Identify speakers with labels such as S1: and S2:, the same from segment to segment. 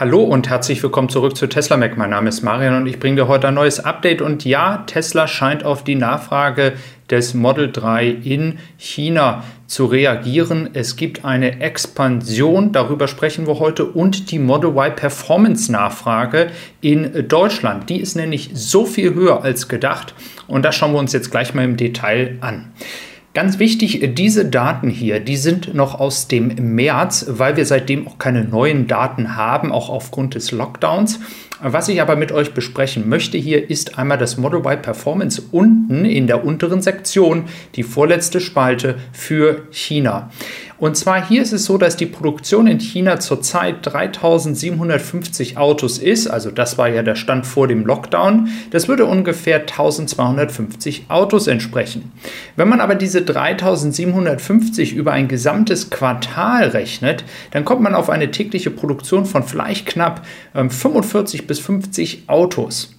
S1: Hallo und herzlich willkommen zurück zu Tesla Mac. Mein Name ist Marian und ich bringe dir heute ein neues Update. Und ja, Tesla scheint auf die Nachfrage des Model 3 in China zu reagieren. Es gibt eine Expansion, darüber sprechen wir heute, und die Model Y Performance Nachfrage in Deutschland. Die ist nämlich so viel höher als gedacht und das schauen wir uns jetzt gleich mal im Detail an. Ganz wichtig, diese Daten hier, die sind noch aus dem März, weil wir seitdem auch keine neuen Daten haben, auch aufgrund des Lockdowns. Was ich aber mit euch besprechen möchte hier ist einmal das Model Y Performance unten in der unteren Sektion, die vorletzte Spalte für China. Und zwar hier ist es so, dass die Produktion in China zurzeit 3750 Autos ist. Also das war ja der Stand vor dem Lockdown. Das würde ungefähr 1250 Autos entsprechen. Wenn man aber diese 3750 über ein gesamtes Quartal rechnet, dann kommt man auf eine tägliche Produktion von vielleicht knapp 45 ähm, bis 50 Autos.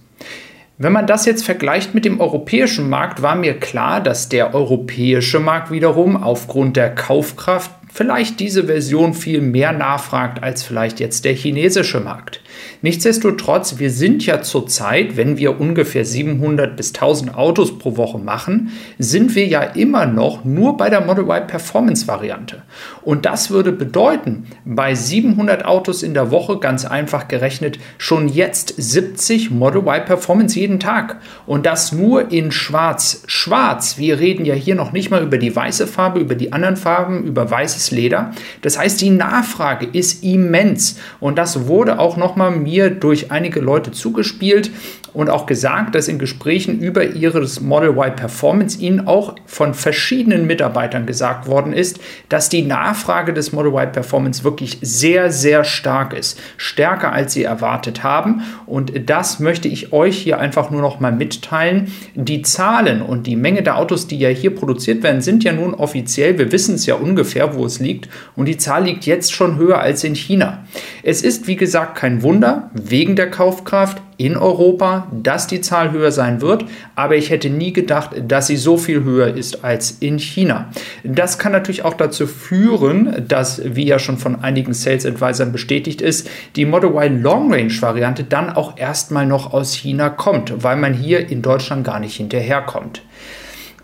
S1: Wenn man das jetzt vergleicht mit dem europäischen Markt, war mir klar, dass der europäische Markt wiederum aufgrund der Kaufkraft vielleicht diese Version viel mehr nachfragt als vielleicht jetzt der chinesische Markt. Nichtsdestotrotz, wir sind ja zurzeit, wenn wir ungefähr 700 bis 1000 Autos pro Woche machen, sind wir ja immer noch nur bei der Model Y Performance Variante. Und das würde bedeuten, bei 700 Autos in der Woche, ganz einfach gerechnet, schon jetzt 70 Model Y Performance jeden Tag. Und das nur in schwarz. Schwarz, wir reden ja hier noch nicht mal über die weiße Farbe, über die anderen Farben, über weißes Leder. Das heißt, die Nachfrage ist immens. Und das wurde auch nochmal mir durch einige Leute zugespielt und auch gesagt, dass in Gesprächen über ihres Model Y Performance ihnen auch von verschiedenen Mitarbeitern gesagt worden ist, dass die Nachfrage des Model Y Performance wirklich sehr, sehr stark ist. Stärker als sie erwartet haben. Und das möchte ich euch hier einfach nur noch mal mitteilen. Die Zahlen und die Menge der Autos, die ja hier produziert werden, sind ja nun offiziell. Wir wissen es ja ungefähr, wo es liegt. Und die Zahl liegt jetzt schon höher als in China. Es ist, wie gesagt, kein Wunder wegen der Kaufkraft in Europa, dass die Zahl höher sein wird, aber ich hätte nie gedacht, dass sie so viel höher ist als in China. Das kann natürlich auch dazu führen, dass, wie ja schon von einigen Sales Advisern bestätigt ist, die Model Y Long Range Variante dann auch erstmal noch aus China kommt, weil man hier in Deutschland gar nicht hinterherkommt.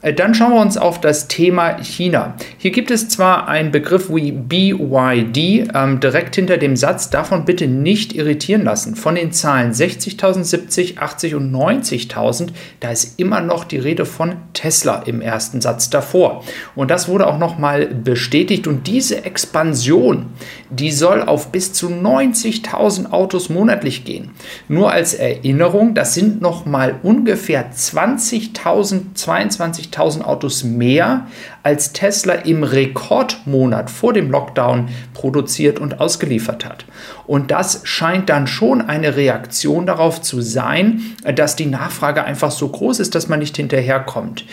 S1: Äh, dann schauen wir uns auf das Thema China. Hier gibt es zwar einen Begriff wie BYD ähm, direkt hinter dem Satz, davon bitte nicht irritieren lassen. Von den Zahlen 60.000, 70, 80 und 90.000, da ist immer noch die Rede von Tesla im ersten Satz davor. Und das wurde auch nochmal bestätigt. Und diese Expansion, die soll auf bis zu 90.000 Autos monatlich gehen. Nur als Erinnerung, das sind nochmal ungefähr 20.000, 22 50.000 Autos mehr, als Tesla im Rekordmonat vor dem Lockdown produziert und ausgeliefert hat. Und das scheint dann schon eine Reaktion darauf zu sein, dass die Nachfrage einfach so groß ist, dass man nicht hinterherkommt.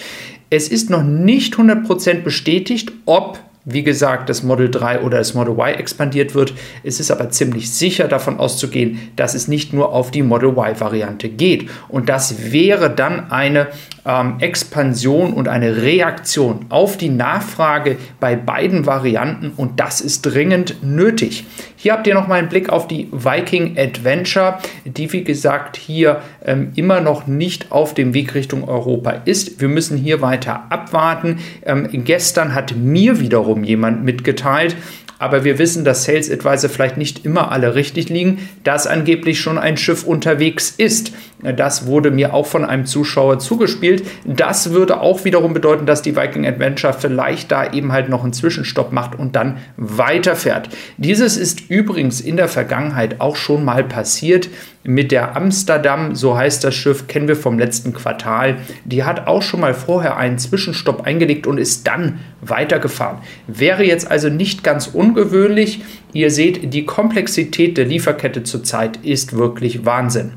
S1: Es ist noch nicht 100% bestätigt, ob wie gesagt, das Model 3 oder das Model Y expandiert wird. Es ist aber ziemlich sicher davon auszugehen, dass es nicht nur auf die Model Y-Variante geht. Und das wäre dann eine ähm, Expansion und eine Reaktion auf die Nachfrage bei beiden Varianten und das ist dringend nötig. Hier habt ihr noch mal einen Blick auf die Viking Adventure, die wie gesagt hier ähm, immer noch nicht auf dem Weg Richtung Europa ist. Wir müssen hier weiter abwarten. Ähm, gestern hat mir wiederum jemand mitgeteilt, aber wir wissen, dass Sales Advisor vielleicht nicht immer alle richtig liegen, dass angeblich schon ein Schiff unterwegs ist. Das wurde mir auch von einem Zuschauer zugespielt. Das würde auch wiederum bedeuten, dass die Viking Adventure vielleicht da eben halt noch einen Zwischenstopp macht und dann weiterfährt. Dieses ist übrigens in der Vergangenheit auch schon mal passiert mit der Amsterdam, so heißt das Schiff, kennen wir vom letzten Quartal. Die hat auch schon mal vorher einen Zwischenstopp eingelegt und ist dann weitergefahren. Wäre jetzt also nicht ganz ungewöhnlich. Ihr seht, die Komplexität der Lieferkette zurzeit ist wirklich Wahnsinn.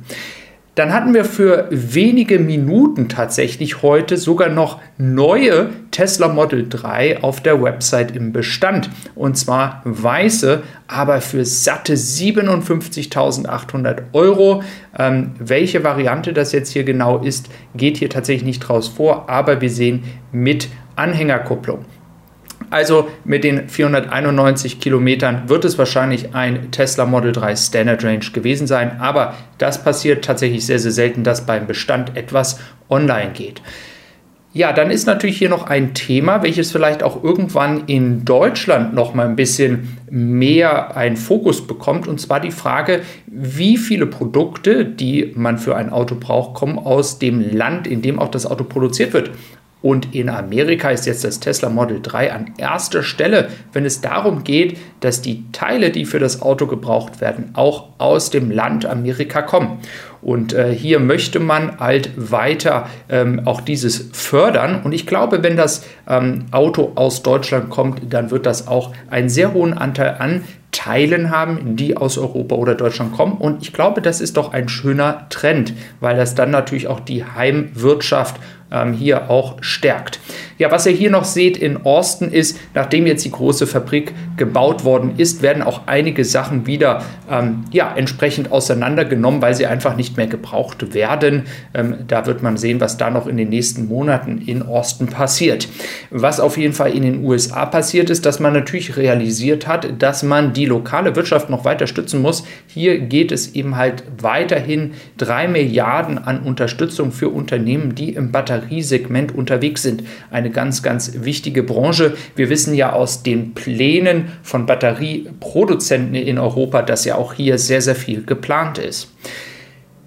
S1: Dann hatten wir für wenige Minuten tatsächlich heute sogar noch neue Tesla Model 3 auf der Website im Bestand. Und zwar weiße, aber für satte 57.800 Euro. Ähm, welche Variante das jetzt hier genau ist, geht hier tatsächlich nicht draus vor, aber wir sehen mit Anhängerkupplung. Also mit den 491 Kilometern wird es wahrscheinlich ein Tesla Model 3 Standard Range gewesen sein. Aber das passiert tatsächlich sehr, sehr selten, dass beim Bestand etwas online geht. Ja, dann ist natürlich hier noch ein Thema, welches vielleicht auch irgendwann in Deutschland noch mal ein bisschen mehr einen Fokus bekommt, und zwar die Frage, wie viele Produkte, die man für ein Auto braucht, kommen aus dem Land, in dem auch das Auto produziert wird. Und in Amerika ist jetzt das Tesla Model 3 an erster Stelle, wenn es darum geht, dass die Teile, die für das Auto gebraucht werden, auch aus dem Land Amerika kommen. Und äh, hier möchte man halt weiter ähm, auch dieses fördern. Und ich glaube, wenn das ähm, Auto aus Deutschland kommt, dann wird das auch einen sehr hohen Anteil an Teilen haben, die aus Europa oder Deutschland kommen. Und ich glaube, das ist doch ein schöner Trend, weil das dann natürlich auch die Heimwirtschaft ähm, hier auch stärkt. Ja, was ihr hier noch seht in Austin ist, nachdem jetzt die große Fabrik gebaut worden ist, werden auch einige Sachen wieder ähm, ja, entsprechend auseinandergenommen, weil sie einfach nicht mehr gebraucht werden. Ähm, da wird man sehen, was da noch in den nächsten Monaten in Austin passiert. Was auf jeden Fall in den USA passiert ist, dass man natürlich realisiert hat, dass man die lokale Wirtschaft noch weiter stützen muss. Hier geht es eben halt weiterhin drei Milliarden an Unterstützung für Unternehmen, die im Batterie Batteriesegment unterwegs sind. Eine ganz, ganz wichtige Branche. Wir wissen ja aus den Plänen von Batterieproduzenten in Europa, dass ja auch hier sehr, sehr viel geplant ist.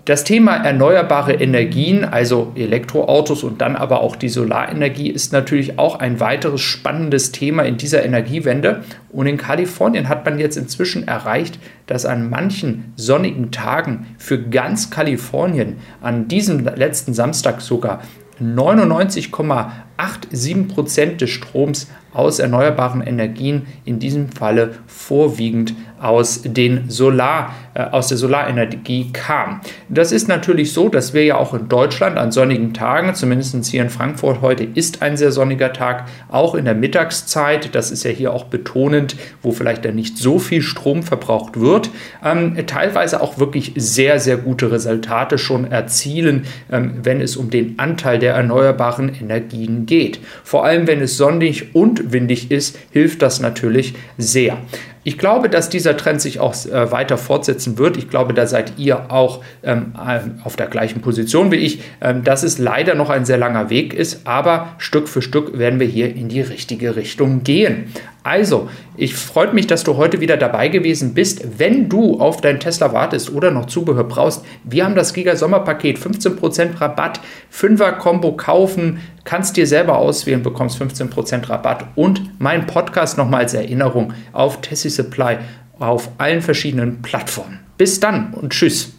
S1: Das Thema erneuerbare Energien, also Elektroautos und dann aber auch die Solarenergie, ist natürlich auch ein weiteres spannendes Thema in dieser Energiewende. Und in Kalifornien hat man jetzt inzwischen erreicht, dass an manchen sonnigen Tagen für ganz Kalifornien, an diesem letzten Samstag sogar, 99,8 99,87 Prozent des Stroms aus erneuerbaren Energien, in diesem Falle vorwiegend aus, den Solar, äh, aus der Solarenergie kam. Das ist natürlich so, dass wir ja auch in Deutschland an sonnigen Tagen, zumindest hier in Frankfurt heute ist ein sehr sonniger Tag, auch in der Mittagszeit, das ist ja hier auch betonend, wo vielleicht dann nicht so viel Strom verbraucht wird, ähm, teilweise auch wirklich sehr, sehr gute Resultate schon erzielen, ähm, wenn es um den Anteil der erneuerbaren Energien geht. Vor allem, wenn es sonnig und windig ist, hilft das natürlich sehr. Ich glaube, dass dieser Trend sich auch äh, weiter fortsetzen wird. Ich glaube, da seid ihr auch ähm, äh, auf der gleichen Position wie ich, ähm, dass es leider noch ein sehr langer Weg ist, aber Stück für Stück werden wir hier in die richtige Richtung gehen. Also, ich freue mich, dass du heute wieder dabei gewesen bist. Wenn du auf deinen Tesla wartest oder noch Zubehör brauchst, wir haben das Giga Sommerpaket, 15% Rabatt, 5er Combo kaufen, kannst dir selber auswählen, bekommst 15% Rabatt und mein Podcast nochmal als Erinnerung auf Tessie Supply auf allen verschiedenen Plattformen. Bis dann und tschüss.